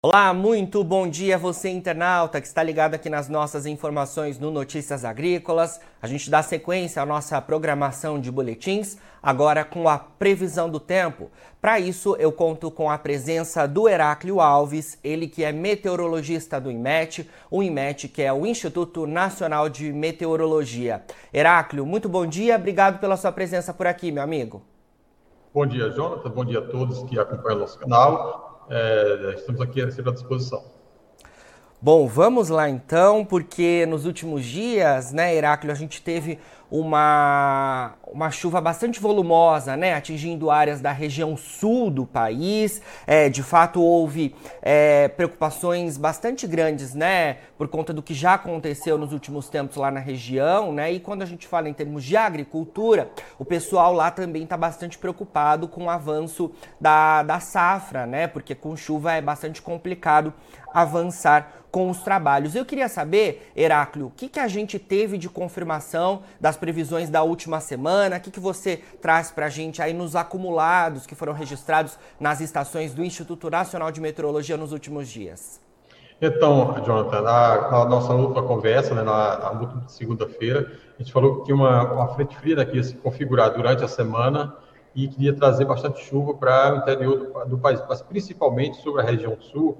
Olá, muito bom dia você internauta que está ligado aqui nas nossas informações no Notícias Agrícolas. A gente dá sequência à nossa programação de boletins, agora com a previsão do tempo. Para isso, eu conto com a presença do Heráclio Alves, ele que é meteorologista do IMET, o IMET que é o Instituto Nacional de Meteorologia. Heráclio, muito bom dia, obrigado pela sua presença por aqui, meu amigo. Bom dia, Jonathan, bom dia a todos que acompanham o nosso canal é, estamos aqui sempre à disposição. Bom, vamos lá então, porque nos últimos dias, né, Heráclio, a gente teve uma, uma chuva bastante volumosa, né, atingindo áreas da região sul do país. É, de fato, houve é, preocupações bastante grandes, né, por conta do que já aconteceu nos últimos tempos lá na região, né. E quando a gente fala em termos de agricultura, o pessoal lá também está bastante preocupado com o avanço da, da safra, né, porque com chuva é bastante complicado avançar com os trabalhos. Eu queria saber, Heráclio, o que, que a gente teve de confirmação das previsões da última semana? O que, que você traz para a gente aí nos acumulados que foram registrados nas estações do Instituto Nacional de Meteorologia nos últimos dias? Então, Jonathan, na, na nossa última conversa, né, na, na última segunda-feira, a gente falou que tinha uma, uma frente fria que ia se configurar durante a semana e queria trazer bastante chuva para o interior do, do país, mas principalmente sobre a região sul,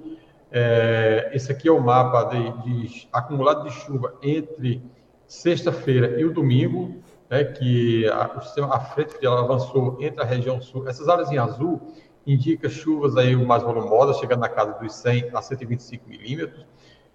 é, esse aqui é o mapa de, de acumulado de chuva entre sexta-feira e o domingo, né, que a, o sistema, a frente fria avançou entre a região sul. Essas áreas em azul indicam chuvas aí mais volumosas, chegando na casa dos 100 a 125 milímetros.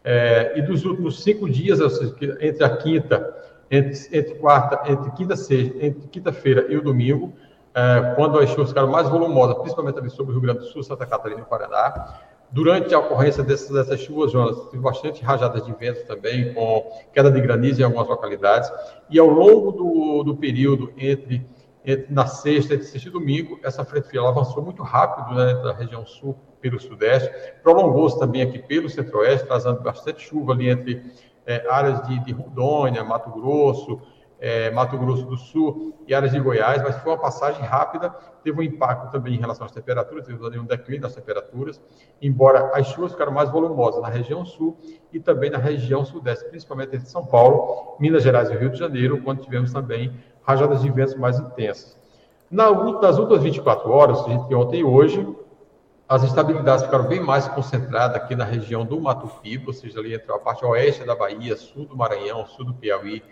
É, e dos últimos cinco dias, seja, entre a quinta, entre, entre quarta, entre quinta, sexta, entre quinta-feira e o domingo, é, quando as chuvas ficaram mais volumosas, principalmente ali sobre o Rio Grande do Sul, Santa Catarina e Paraná, Durante a ocorrência dessas, dessas chuvas, Jonas, tive bastante rajadas de vento também, com queda de granizo em algumas localidades. E ao longo do, do período entre, entre na sexta, entre sexta e domingo, essa frente fria avançou muito rápido né, da região sul pelo sudeste, prolongou-se também aqui pelo centro-oeste, trazendo bastante chuva ali entre é, áreas de, de Rondônia, Mato Grosso, é, Mato Grosso do Sul e áreas de Goiás, mas foi uma passagem rápida, teve um impacto também em relação às temperaturas, teve um declínio das temperaturas, embora as chuvas ficaram mais volumosas na região sul e também na região sudeste, principalmente entre São Paulo, Minas Gerais e Rio de Janeiro, quando tivemos também rajadas de ventos mais intensas. Na, nas últimas 24 horas, gente ontem e hoje, as estabilidades ficaram bem mais concentradas aqui na região do Mato Piba, ou seja, ali entre a parte oeste da Bahia, sul do Maranhão, sul do Piauí,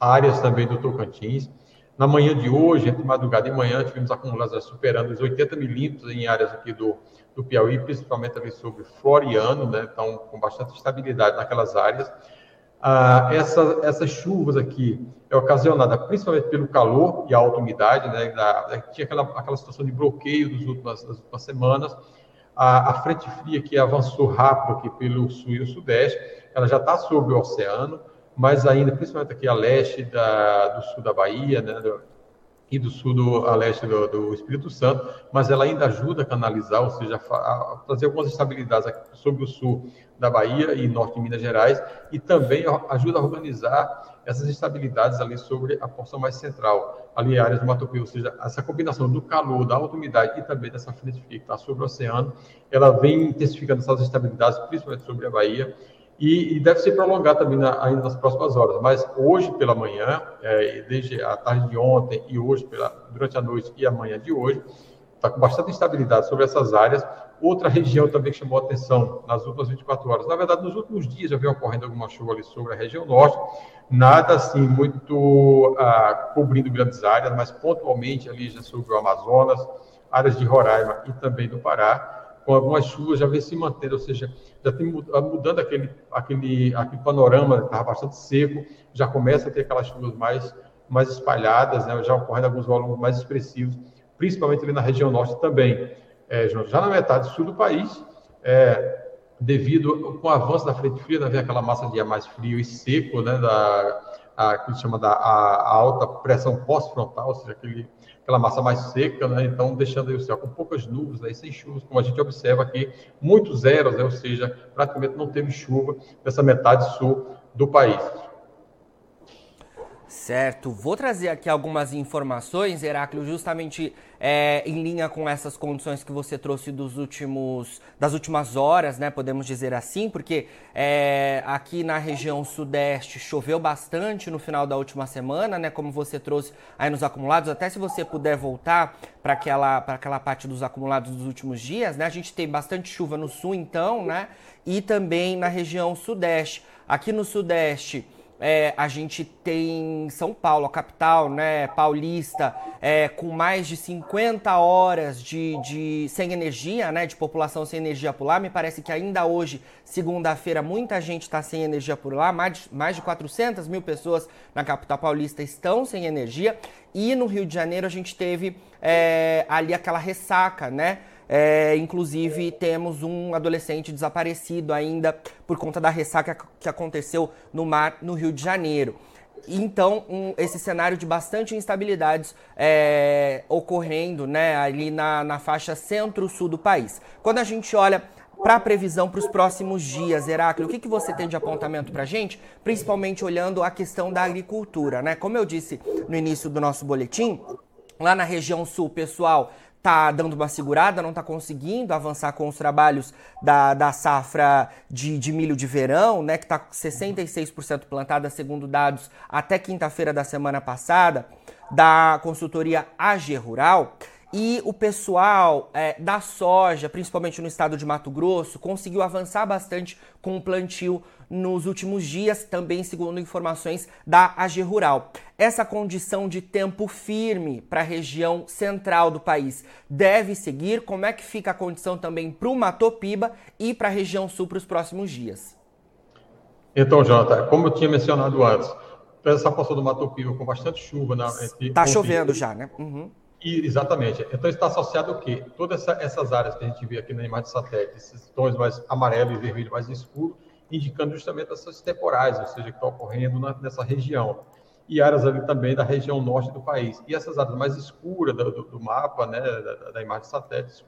áreas também do Tocantins. Na manhã de hoje, entre madrugada e manhã, tivemos acumuladas superando os 80 milímetros em áreas aqui do, do Piauí, principalmente ali sobre Floriano, né? Então, com bastante estabilidade naquelas áreas. Ah, essa, essas chuvas aqui é ocasionada principalmente pelo calor e a alta umidade, né? Da, tinha aquela, aquela situação de bloqueio últimas, das últimas semanas. A, a, frente fria que avançou rápido aqui pelo sul e o sudeste, ela já está sobre o oceano, mas ainda, principalmente aqui a leste da, do sul da Bahia, né, do, e do sul do, a leste do, do, Espírito Santo, mas ela ainda ajuda a canalizar, ou seja, a, trazer algumas estabilidades sobre o sul da Bahia e norte de Minas Gerais, e também ajuda a organizar essas estabilidades ali sobre a porção mais central, ali áreas do Mato Grosso, ou seja, essa combinação do calor, da alta umidade e também dessa frente fria que está sobre o oceano, ela vem intensificando essas estabilidades, principalmente sobre a Bahia, e, e deve se prolongar também na, ainda nas próximas horas. Mas hoje pela manhã, é, desde a tarde de ontem e hoje, pela, durante a noite e amanhã de hoje, está com bastante instabilidade sobre essas áreas. Outra região também que chamou atenção nas últimas 24 horas, na verdade, nos últimos dias já vem ocorrendo alguma chuva ali sobre a região norte, nada assim muito ah, cobrindo grandes áreas, mas pontualmente ali já sobre o Amazonas, áreas de Roraima e também do Pará com algumas chuvas já vem se mantendo, ou seja, já tem mudando aquele, aquele, aquele panorama estava bastante seco, já começa a ter aquelas chuvas mais, mais espalhadas, né, já ocorrendo alguns volumes mais expressivos, principalmente ali na região norte também. É, já na metade sul do país, é, devido com o avanço da frente fria, né, vem aquela massa de ar mais frio e seco, né, da, a, que chama da a, a alta pressão pós-frontal, ou seja, aquele aquela massa mais seca, né? então deixando o céu com poucas nuvens, né? sem chuvas, como a gente observa aqui, muitos zeros, né? ou seja, praticamente não teve chuva nessa metade sul do país. Certo, vou trazer aqui algumas informações, Heráclio, justamente é, em linha com essas condições que você trouxe dos últimos, das últimas horas, né? Podemos dizer assim, porque é, aqui na região sudeste choveu bastante no final da última semana, né? Como você trouxe aí nos acumulados, até se você puder voltar para aquela, aquela parte dos acumulados dos últimos dias, né? A gente tem bastante chuva no sul, então, né? E também na região sudeste. Aqui no sudeste. É, a gente tem São Paulo, a capital, né, paulista, é, com mais de 50 horas de, de, sem energia, né, de população sem energia por lá. Me parece que ainda hoje, segunda-feira, muita gente está sem energia por lá. Mais, mais de 400 mil pessoas na capital paulista estão sem energia. E no Rio de Janeiro a gente teve é, ali aquela ressaca, né? É, inclusive, temos um adolescente desaparecido ainda por conta da ressaca que aconteceu no mar no Rio de Janeiro. Então, um, esse cenário de bastante instabilidades é, ocorrendo né, ali na, na faixa centro-sul do país. Quando a gente olha para a previsão para os próximos dias, Heráclio, o que, que você tem de apontamento para a gente? Principalmente olhando a questão da agricultura, né? Como eu disse no início do nosso boletim, lá na região sul, pessoal, tá dando uma segurada, não está conseguindo avançar com os trabalhos da, da safra de, de milho de verão, né, que está 66% plantada, segundo dados até quinta-feira da semana passada, da consultoria AG Rural. E o pessoal é, da soja, principalmente no estado de Mato Grosso, conseguiu avançar bastante com o plantio nos últimos dias, também segundo informações da AG Rural. Essa condição de tempo firme para a região central do país deve seguir? Como é que fica a condição também para o Matopiba e para a região sul para os próximos dias? Então, Jota, como eu tinha mencionado antes, essa porção do Matopiba com bastante chuva. Está chovendo já, né? Uhum. E, exatamente. Então está associado o quê? Todas essa, essas áreas que a gente vê aqui na imagem de satélite, esses tons mais amarelo e vermelho mais escuro, indicando justamente essas temporais, ou seja, que estão ocorrendo na, nessa região. E áreas ali também da região norte do país. E essas áreas mais escuras do, do, do mapa, né, da, da, imagem de satélite,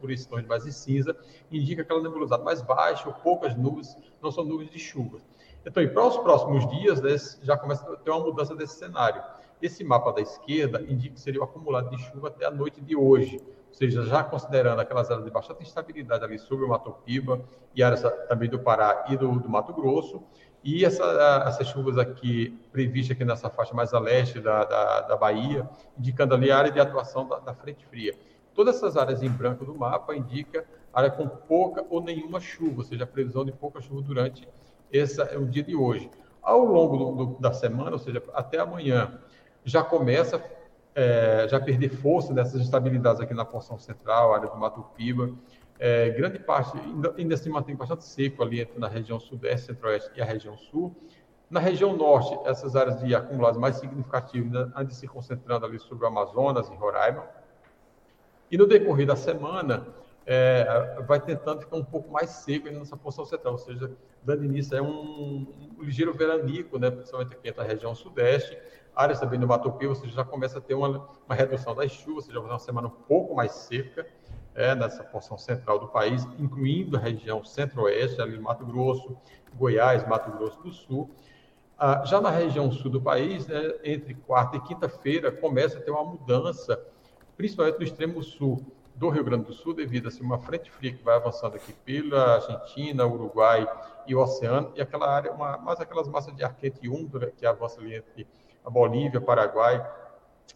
mais de cinza, indica aquela nebulosidade mais baixa, ou poucas nuvens, não são nuvens de chuva. Então, para os próximos dias, né, já começa a ter uma mudança desse cenário. Esse mapa da esquerda indica que seria o acumulado de chuva até a noite de hoje, ou seja, já considerando aquelas áreas de bastante instabilidade ali sobre o Mato Piba e áreas também do Pará e do, do Mato Grosso, e essa, essas chuvas aqui previstas aqui nessa faixa mais a leste da, da, da Bahia, indicando ali a área de atuação da, da, frente fria. Todas essas áreas em branco do mapa indica área com pouca ou nenhuma chuva, ou seja, a previsão de pouca chuva durante esse, o dia de hoje. Ao longo do, do, da semana, ou seja, até amanhã, já começa é, já perder força dessas instabilidades aqui na porção central, área do Mato Piba. É, grande parte ainda, ainda, se mantém bastante seco ali entre na região sudeste, centro-oeste e a região sul. Na região norte, essas áreas de acumulados mais significativas ainda, ainda se concentrando ali sobre o Amazonas e Roraima. E no decorrer da semana, é, vai tentando ficar um pouco mais seco nessa porção central, ou seja, dando início a um, um ligeiro veranico, né, principalmente aqui na região sudeste, áreas também do Mato Piba, você já começa a ter uma, uma redução das chuvas, você já vai ter uma semana um pouco mais seca é, nessa porção central do país, incluindo a região centro-oeste, ali Mato Grosso, Goiás, Mato Grosso do Sul. Ah, já na região sul do país, né, entre quarta e quinta-feira, começa a ter uma mudança, principalmente no extremo sul do Rio Grande do Sul, devido a assim, uma frente fria que vai avançando aqui pela Argentina, Uruguai e o Oceano, e aquela área, uma, mais aquelas massas de ar quente úmida que avança ali entre a Bolívia, Paraguai,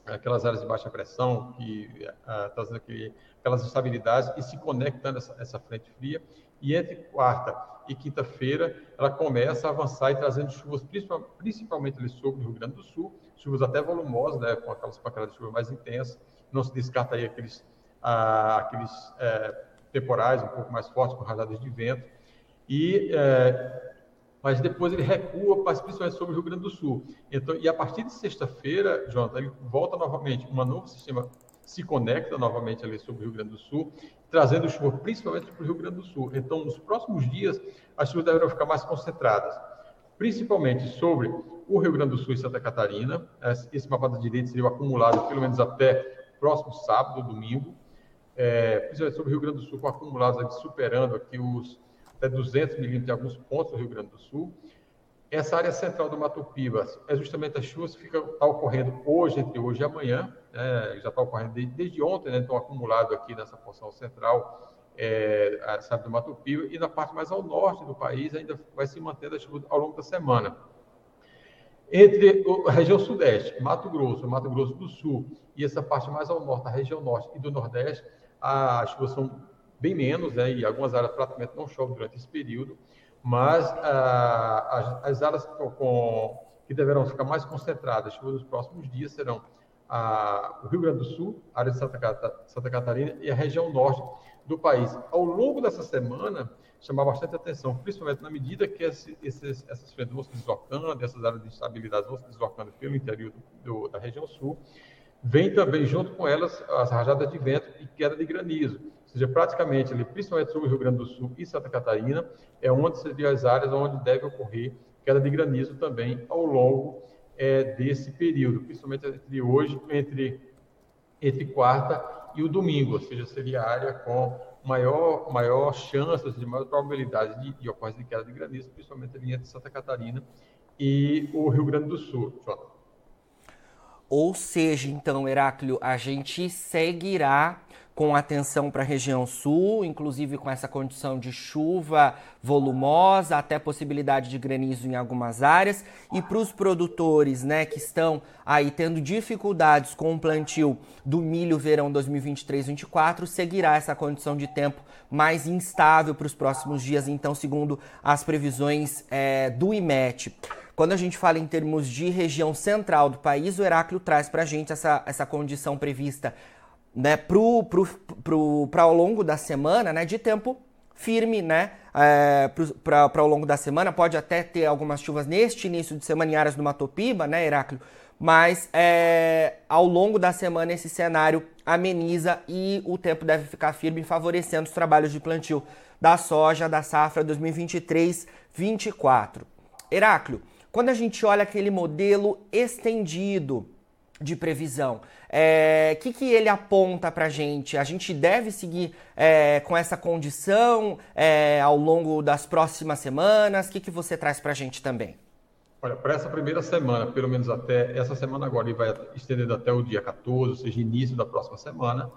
aquelas áreas de baixa pressão, que uh, trazendo aqui, aquelas instabilidades e se conectando essa, essa frente fria. E entre quarta e quinta-feira, ela começa a avançar e trazendo chuvas, principalmente ali sobre o Rio Grande do Sul, chuvas até volumosas, né, com aquelas pancadas de chuva mais intensas. Não se descarta aí aqueles, ah, aqueles é, temporais um pouco mais fortes, com rajadas de vento. E mas depois ele recua, principalmente sobre o Rio Grande do Sul. Então, e a partir de sexta-feira, Jonathan, ele volta novamente, um novo sistema se conecta novamente ali sobre o Rio Grande do Sul, trazendo chuva principalmente para o Rio Grande do Sul. Então, nos próximos dias, as chuvas deverão ficar mais concentradas, principalmente sobre o Rio Grande do Sul e Santa Catarina. Esse mapa da direita seria acumulado pelo menos até próximo sábado, domingo, é, principalmente sobre o Rio Grande do Sul, com acumulados superando aqui os até 200 milímetros em alguns pontos do Rio Grande do Sul. Essa área central do Mato Piba é justamente as chuvas que ficam tá ocorrendo hoje, entre hoje e amanhã, né? já está ocorrendo desde, desde ontem, né? estão acumulados aqui nessa porção central é, sabe, do Mato Piba, e na parte mais ao norte do país ainda vai se mantendo a chuva ao longo da semana. Entre a região sudeste, Mato Grosso, Mato Grosso do Sul, e essa parte mais ao norte, a região norte e do nordeste, as chuvas são bem menos, né, e algumas áreas praticamente não chovem durante esse período, mas ah, as, as, áreas com, que deverão ficar mais concentradas, nos próximos dias, serão o Rio Grande do Sul, a área de Santa, Santa Catarina e a região norte do país. Ao longo dessa semana, chamar bastante atenção, principalmente na medida que esse, esses, essas frentes vão se deslocando, essas áreas de instabilidade vão se deslocando pelo interior do, do, da região sul, vem também junto com elas as rajadas de vento e queda de granizo. Ou seja, praticamente ali, principalmente sobre o Rio Grande do Sul e Santa Catarina, é onde seriam as áreas onde deve ocorrer queda de granizo também ao longo é, desse período, principalmente entre hoje, entre, entre quarta e o domingo, ou seja, seria a área com maior, maior chance, de maior probabilidade de, de ocorrência de queda de granizo, principalmente ali entre Santa Catarina e o Rio Grande do Sul. Jonathan. Ou seja, então, Heráclio, a gente seguirá com atenção para a região sul, inclusive com essa condição de chuva volumosa, até possibilidade de granizo em algumas áreas. E para os produtores né, que estão aí tendo dificuldades com o plantio do milho verão 2023-24, seguirá essa condição de tempo mais instável para os próximos dias, então, segundo as previsões é, do IMET. Quando a gente fala em termos de região central do país, o Heráclio traz para a gente essa, essa condição prevista né, pro, pro, pro, ao longo da semana, né, de tempo firme, né, é, para ao longo da semana. Pode até ter algumas chuvas neste início de semana em áreas do Matopiba, né, Heráclio? Mas é, ao longo da semana esse cenário ameniza e o tempo deve ficar firme, favorecendo os trabalhos de plantio da soja da safra 2023-24. Heráclio, quando a gente olha aquele modelo estendido de previsão. O é, que, que ele aponta para a gente? A gente deve seguir é, com essa condição é, ao longo das próximas semanas? O que, que você traz para a gente também? Olha, para essa primeira semana, pelo menos até essa semana agora, e vai estendendo até o dia 14, ou seja, início da próxima semana,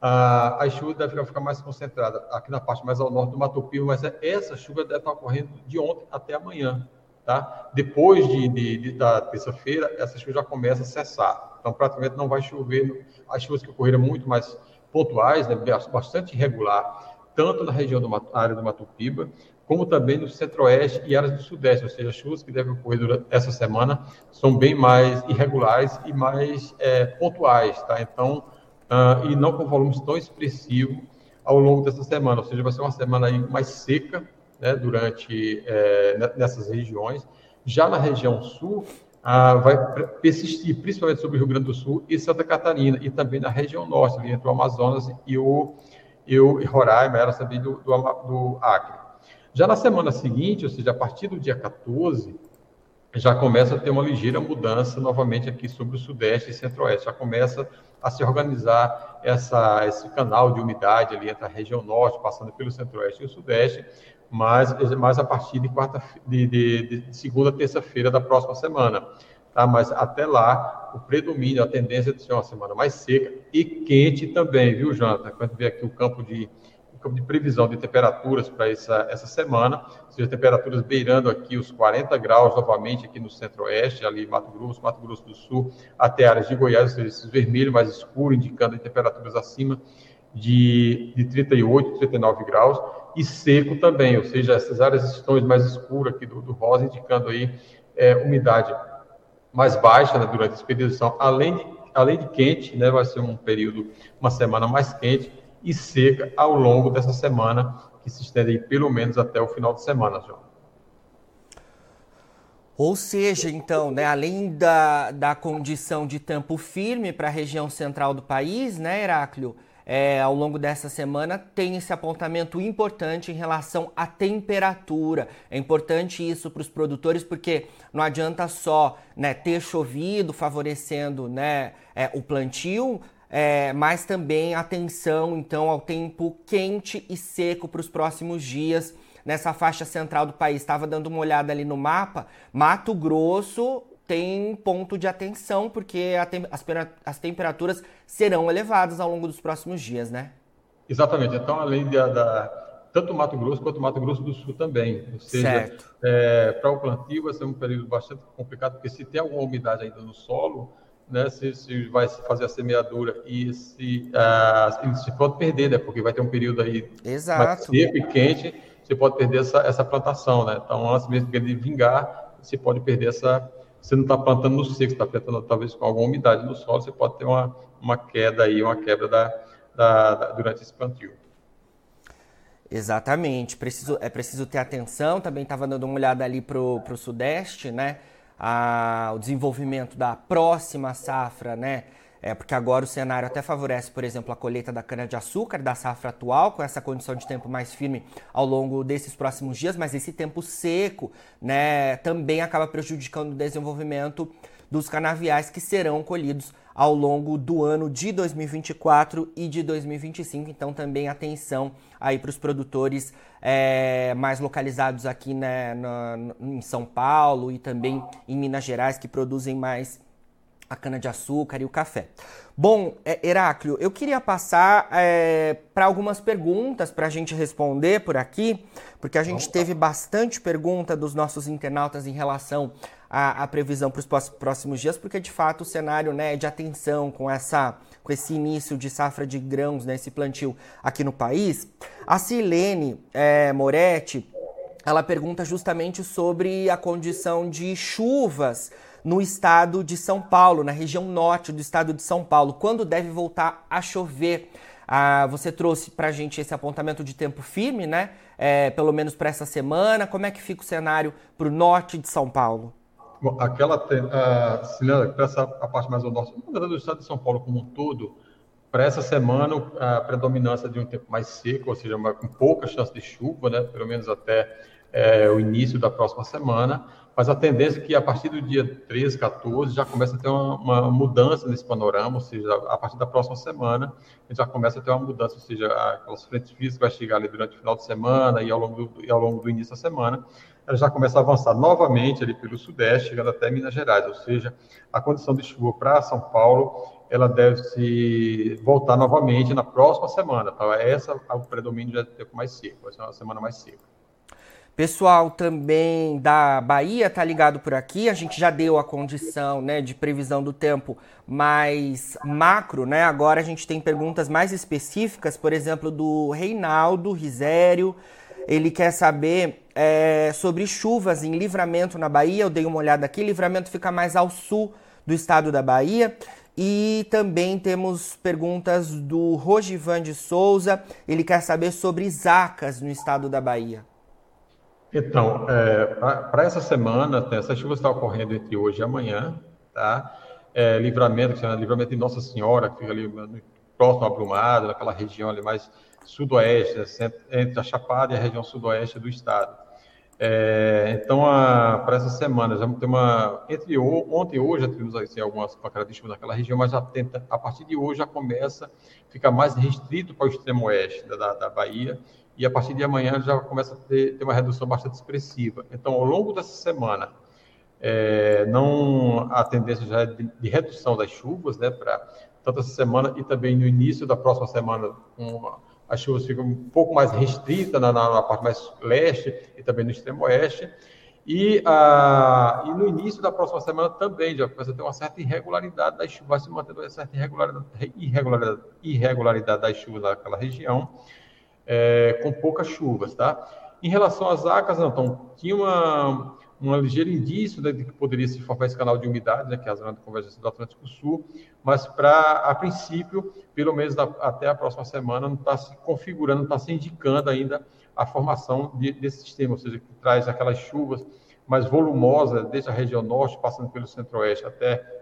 a, a chuva deve ficar mais concentrada aqui na parte mais ao norte do Mato Piba, mas essa chuva deve estar ocorrendo de ontem até amanhã. Tá? Depois de, de, de da terça-feira, essa chuva já começa a cessar. Então, praticamente não vai chover. As chuvas que ocorreram muito mais pontuais, né, bastante irregular, tanto na região da área do Matupiba, como também no centro-oeste e áreas do sudeste, ou seja, as chuvas que devem ocorrer durante essa semana são bem mais irregulares e mais é, pontuais, tá? Então, uh, e não com volumes tão expressivos ao longo dessa semana, ou seja, vai ser uma semana aí mais seca, né, durante é, nessas regiões. Já na região sul, vai persistir, principalmente sobre o Rio Grande do Sul e Santa Catarina, e também na região norte, ali entre o Amazonas e o, e o Roraima, era também do, do, do Acre. Já na semana seguinte, ou seja, a partir do dia 14, já começa a ter uma ligeira mudança novamente aqui sobre o Sudeste e Centro-Oeste. Já começa a se organizar essa, esse canal de umidade ali entre a região Norte, passando pelo Centro-Oeste e o Sudeste, mas, mas a partir de, quarta, de, de, de segunda, terça-feira da próxima semana. Tá? Mas até lá, o predomínio, a tendência é de ser uma semana mais seca e quente também, viu, Jonathan? Quando vê aqui o campo de, o campo de previsão de temperaturas para essa, essa semana, seja, temperaturas beirando aqui os 40 graus novamente aqui no centro-oeste, ali Mato Grosso, Mato Grosso do Sul, até áreas de Goiás, ou seja, esse vermelho mais escuro, indicando temperaturas acima de, de 38, 39 graus e seco também, ou seja, essas áreas estão mais escuras aqui do, do rosa, indicando aí é, umidade mais baixa né, durante essa expedição, além de, além de quente, né, vai ser um período, uma semana mais quente e seca ao longo dessa semana, que se estende aí pelo menos até o final de semana, João. Ou seja, então, né, além da, da condição de tempo firme para a região central do país, né, Heráclio? É, ao longo dessa semana tem esse apontamento importante em relação à temperatura. É importante isso para os produtores porque não adianta só né, ter chovido favorecendo né, é, o plantio, é, mas também atenção então ao tempo quente e seco para os próximos dias nessa faixa central do país. Estava dando uma olhada ali no mapa. Mato Grosso tem ponto de atenção, porque tem, as, as temperaturas serão elevadas ao longo dos próximos dias, né? Exatamente. Então, além de, da, tanto Mato Grosso quanto Mato Grosso do Sul também. Ou seja, é, para o plantio vai ser um período bastante complicado, porque se tem alguma umidade ainda no solo, né, se, se vai fazer a semeadura e se, uh, se pode perder, né, porque vai ter um período aí Exato. seco e quente, você pode perder essa, essa plantação. Né? Então, antes mesmo de vingar, você pode perder essa, você não está plantando no seco, está plantando talvez com alguma umidade no solo, você pode ter uma, uma queda aí, uma quebra da, da, da durante esse plantio. Exatamente, preciso, é preciso ter atenção, também estava dando uma olhada ali para o sudeste, né, a, o desenvolvimento da próxima safra, né, é, porque agora o cenário até favorece, por exemplo, a colheita da cana-de-açúcar da safra atual, com essa condição de tempo mais firme ao longo desses próximos dias, mas esse tempo seco né, também acaba prejudicando o desenvolvimento dos canaviais que serão colhidos ao longo do ano de 2024 e de 2025. Então, também atenção aí para os produtores é, mais localizados aqui né, na, em São Paulo e também em Minas Gerais, que produzem mais a cana-de-açúcar e o café. Bom, é, Heráclio, eu queria passar é, para algumas perguntas para a gente responder por aqui, porque a gente teve bastante pergunta dos nossos internautas em relação à, à previsão para os próximos dias, porque de fato o cenário né, de atenção com, essa, com esse início de safra de grãos, né, esse plantio aqui no país. A Silene é, Moretti, ela pergunta justamente sobre a condição de chuvas no estado de São Paulo, na região norte do estado de São Paulo. Quando deve voltar a chover? Ah, você trouxe para a gente esse apontamento de tempo firme, né? É, pelo menos para essa semana. Como é que fica o cenário para o norte de São Paulo? Bom, aquela, uh, Cilindra, para essa a parte mais ao norte, do estado de São Paulo como um todo, para essa semana a predominância de um tempo mais seco, ou seja, com pouca chance de chuva, né? Pelo menos até é, o início da próxima semana mas a tendência é que a partir do dia 13, 14, já começa a ter uma, uma, mudança nesse panorama, ou seja, a partir da próxima semana, a gente já começa a ter uma mudança, ou seja, aquelas frentes físicas vai chegar ali durante o final de semana e ao longo do, e ao longo do início da semana, ela já começa a avançar novamente ali pelo sudeste, chegando até Minas Gerais, ou seja, a condição de chuva para São Paulo, ela deve se voltar novamente na próxima semana, tá? Essa é o predomínio já tempo mais seco, vai ser uma semana mais seca. Pessoal também da Bahia tá ligado por aqui. A gente já deu a condição, né, de previsão do tempo mais macro, né? Agora a gente tem perguntas mais específicas, por exemplo, do Reinaldo Risério. Ele quer saber é, sobre chuvas em Livramento na Bahia. Eu dei uma olhada aqui. Livramento fica mais ao sul do estado da Bahia. E também temos perguntas do Rogivan de Souza. Ele quer saber sobre Zacas no estado da Bahia. Então, é, para essa semana, essa chuva está ocorrendo entre hoje e amanhã, tá? É, livramento, que chama Livramento de Nossa Senhora, que fica ali próximo a Brumado, naquela região ali mais sudoeste, né, entre a Chapada e a região sudoeste do estado. É, então, para essa semana, já ter uma. Entre ontem e hoje, já tivemos assim, algumas pancadas de chuva naquela região, mas já tenta, a partir de hoje já começa a ficar mais restrito para o extremo oeste da, da, da Bahia e a partir de amanhã já começa a ter, ter uma redução bastante expressiva. Então, ao longo dessa semana, é, não a tendência já é de, de redução das chuvas, né, para tanto essa semana e também no início da próxima semana, um, as chuvas ficam um pouco mais restritas na, na, na, parte mais leste e também no extremo oeste. E, a, e no início da próxima semana também já começa a ter uma certa irregularidade das chuvas, vai se mantendo uma certa irregularidade, irregularidade, irregularidade das chuvas naquela região é, com poucas chuvas, tá? Em relação às acas, então, tinha uma, um ligeiro indício né, de que poderia se formar esse canal de umidade, né, que é a zona de convergência do Atlântico Sul, mas para, a princípio, pelo menos da, até a próxima semana, não está se configurando, não está se indicando ainda a formação de, desse sistema, ou seja, que traz aquelas chuvas mais volumosas, desde a região norte, passando pelo centro-oeste até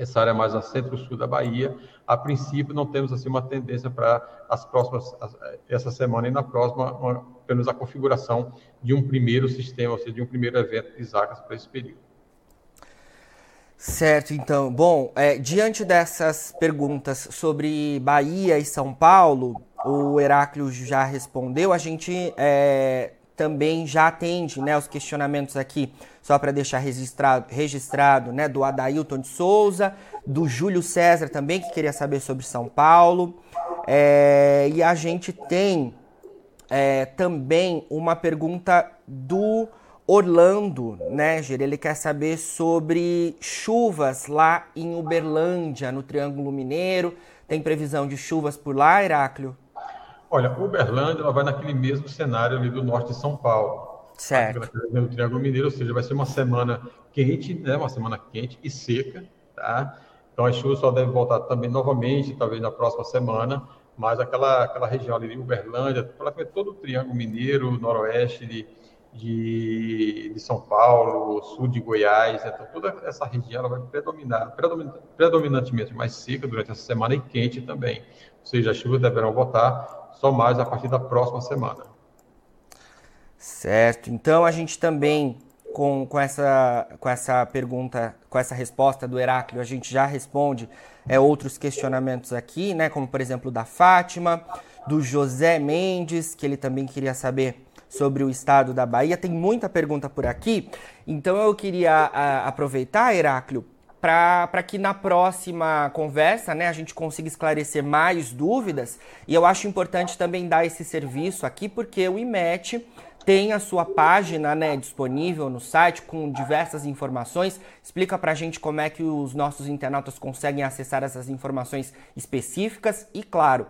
essa área mais a centro-sul da Bahia. A princípio, não temos assim uma tendência para as próximas, essa semana e na próxima, uma, menos a configuração de um primeiro sistema, ou seja, de um primeiro evento de Zacas para esse período. Certo, então. Bom, é, diante dessas perguntas sobre Bahia e São Paulo, o Heráclio já respondeu. A gente é, também já atende né, os questionamentos aqui, só para deixar registrado, registrado né, do Adailton de Souza, do Júlio César também, que queria saber sobre São Paulo. É, e a gente tem é, também uma pergunta do Orlando, né, Ger? Ele quer saber sobre chuvas lá em Uberlândia, no Triângulo Mineiro. Tem previsão de chuvas por lá, Heráclio? Olha, Uberlândia ela vai naquele mesmo cenário ali do norte de São Paulo. Certo. No Triângulo Mineiro, ou seja, vai ser uma semana quente, né? Uma semana quente e seca, tá? Então as chuvas só devem voltar também novamente, talvez na próxima semana, mas aquela, aquela região ali de Uberlândia, praticamente todo o Triângulo Mineiro, noroeste de, de, de, São Paulo, sul de Goiás, então toda essa região vai predominar, predominantemente mais seca durante essa semana e quente também. Ou seja, as chuvas deverão voltar só mais a partir da próxima semana. Certo. Então a gente também com, com, essa, com essa pergunta, com essa resposta do Heráclio, a gente já responde é, outros questionamentos aqui, né? Como por exemplo da Fátima, do José Mendes, que ele também queria saber sobre o estado da Bahia. Tem muita pergunta por aqui, então eu queria a, aproveitar, Heráclio, para que na próxima conversa né, a gente consiga esclarecer mais dúvidas. E eu acho importante também dar esse serviço aqui, porque o IMET tem a sua página né, disponível no site com diversas informações. Explica para a gente como é que os nossos internautas conseguem acessar essas informações específicas e, claro,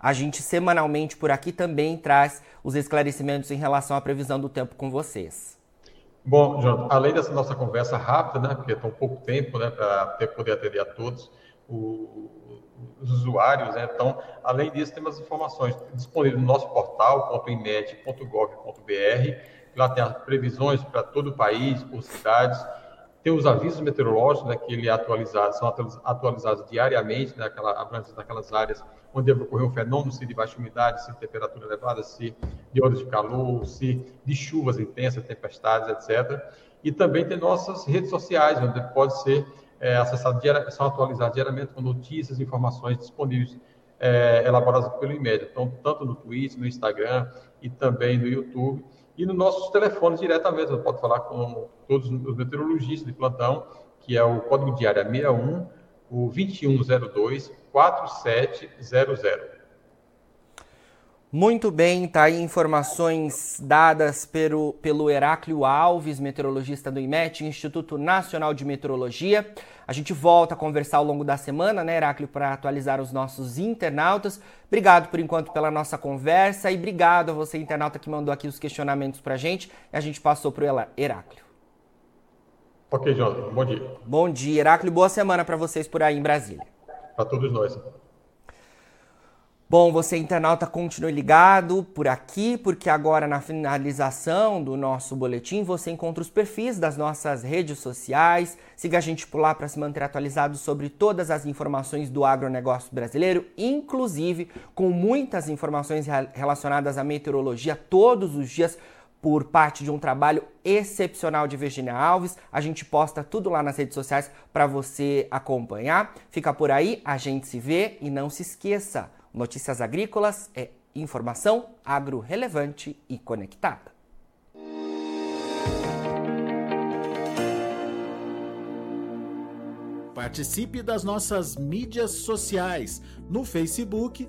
a gente semanalmente por aqui também traz os esclarecimentos em relação à previsão do tempo com vocês. Bom, Jonathan, além dessa nossa conversa rápida, né, porque tem pouco tempo né, para poder atender a todos o, os usuários, né, então, além disso, temos informações disponíveis no nosso portal, .imed.gov.br, lá tem as previsões para todo o país, por cidades, tem os avisos meteorológicos, né, que ele é atualizado, são atualizados diariamente, né, aquela, naquelas áreas onde deve ocorrer um fenômeno, se de baixa umidade, se de temperatura elevada, se de ondas de calor, se de chuvas intensas, tempestades, etc. E também tem nossas redes sociais, onde pode ser é, acessado, são atualizados diariamente com notícias e informações disponíveis, é, elaboradas pelo IMED. Então, tanto no Twitter, no Instagram e também no YouTube. E nos nossos telefones diretamente, você pode falar com todos os meteorologistas de plantão, que é o código diário 61, o 2102 4700. Muito bem, tá aí informações dadas pelo, pelo Heráclio Alves, meteorologista do IMET, Instituto Nacional de Meteorologia. A gente volta a conversar ao longo da semana, né, Heráclio, para atualizar os nossos internautas. Obrigado por enquanto pela nossa conversa e obrigado a você, internauta, que mandou aqui os questionamentos para a gente. E a gente passou para o Heráclio. Ok, Jonathan. Bom dia. Bom dia, Heráclio. Boa semana para vocês por aí em Brasília para todos nós. Bom, você internauta continue ligado por aqui, porque agora na finalização do nosso boletim você encontra os perfis das nossas redes sociais. Siga a gente por lá para se manter atualizado sobre todas as informações do agronegócio brasileiro, inclusive com muitas informações relacionadas à meteorologia todos os dias por parte de um trabalho excepcional de Virginia Alves. A gente posta tudo lá nas redes sociais para você acompanhar. Fica por aí, a gente se vê e não se esqueça, Notícias Agrícolas é informação agro relevante e conectada. Participe das nossas mídias sociais no Facebook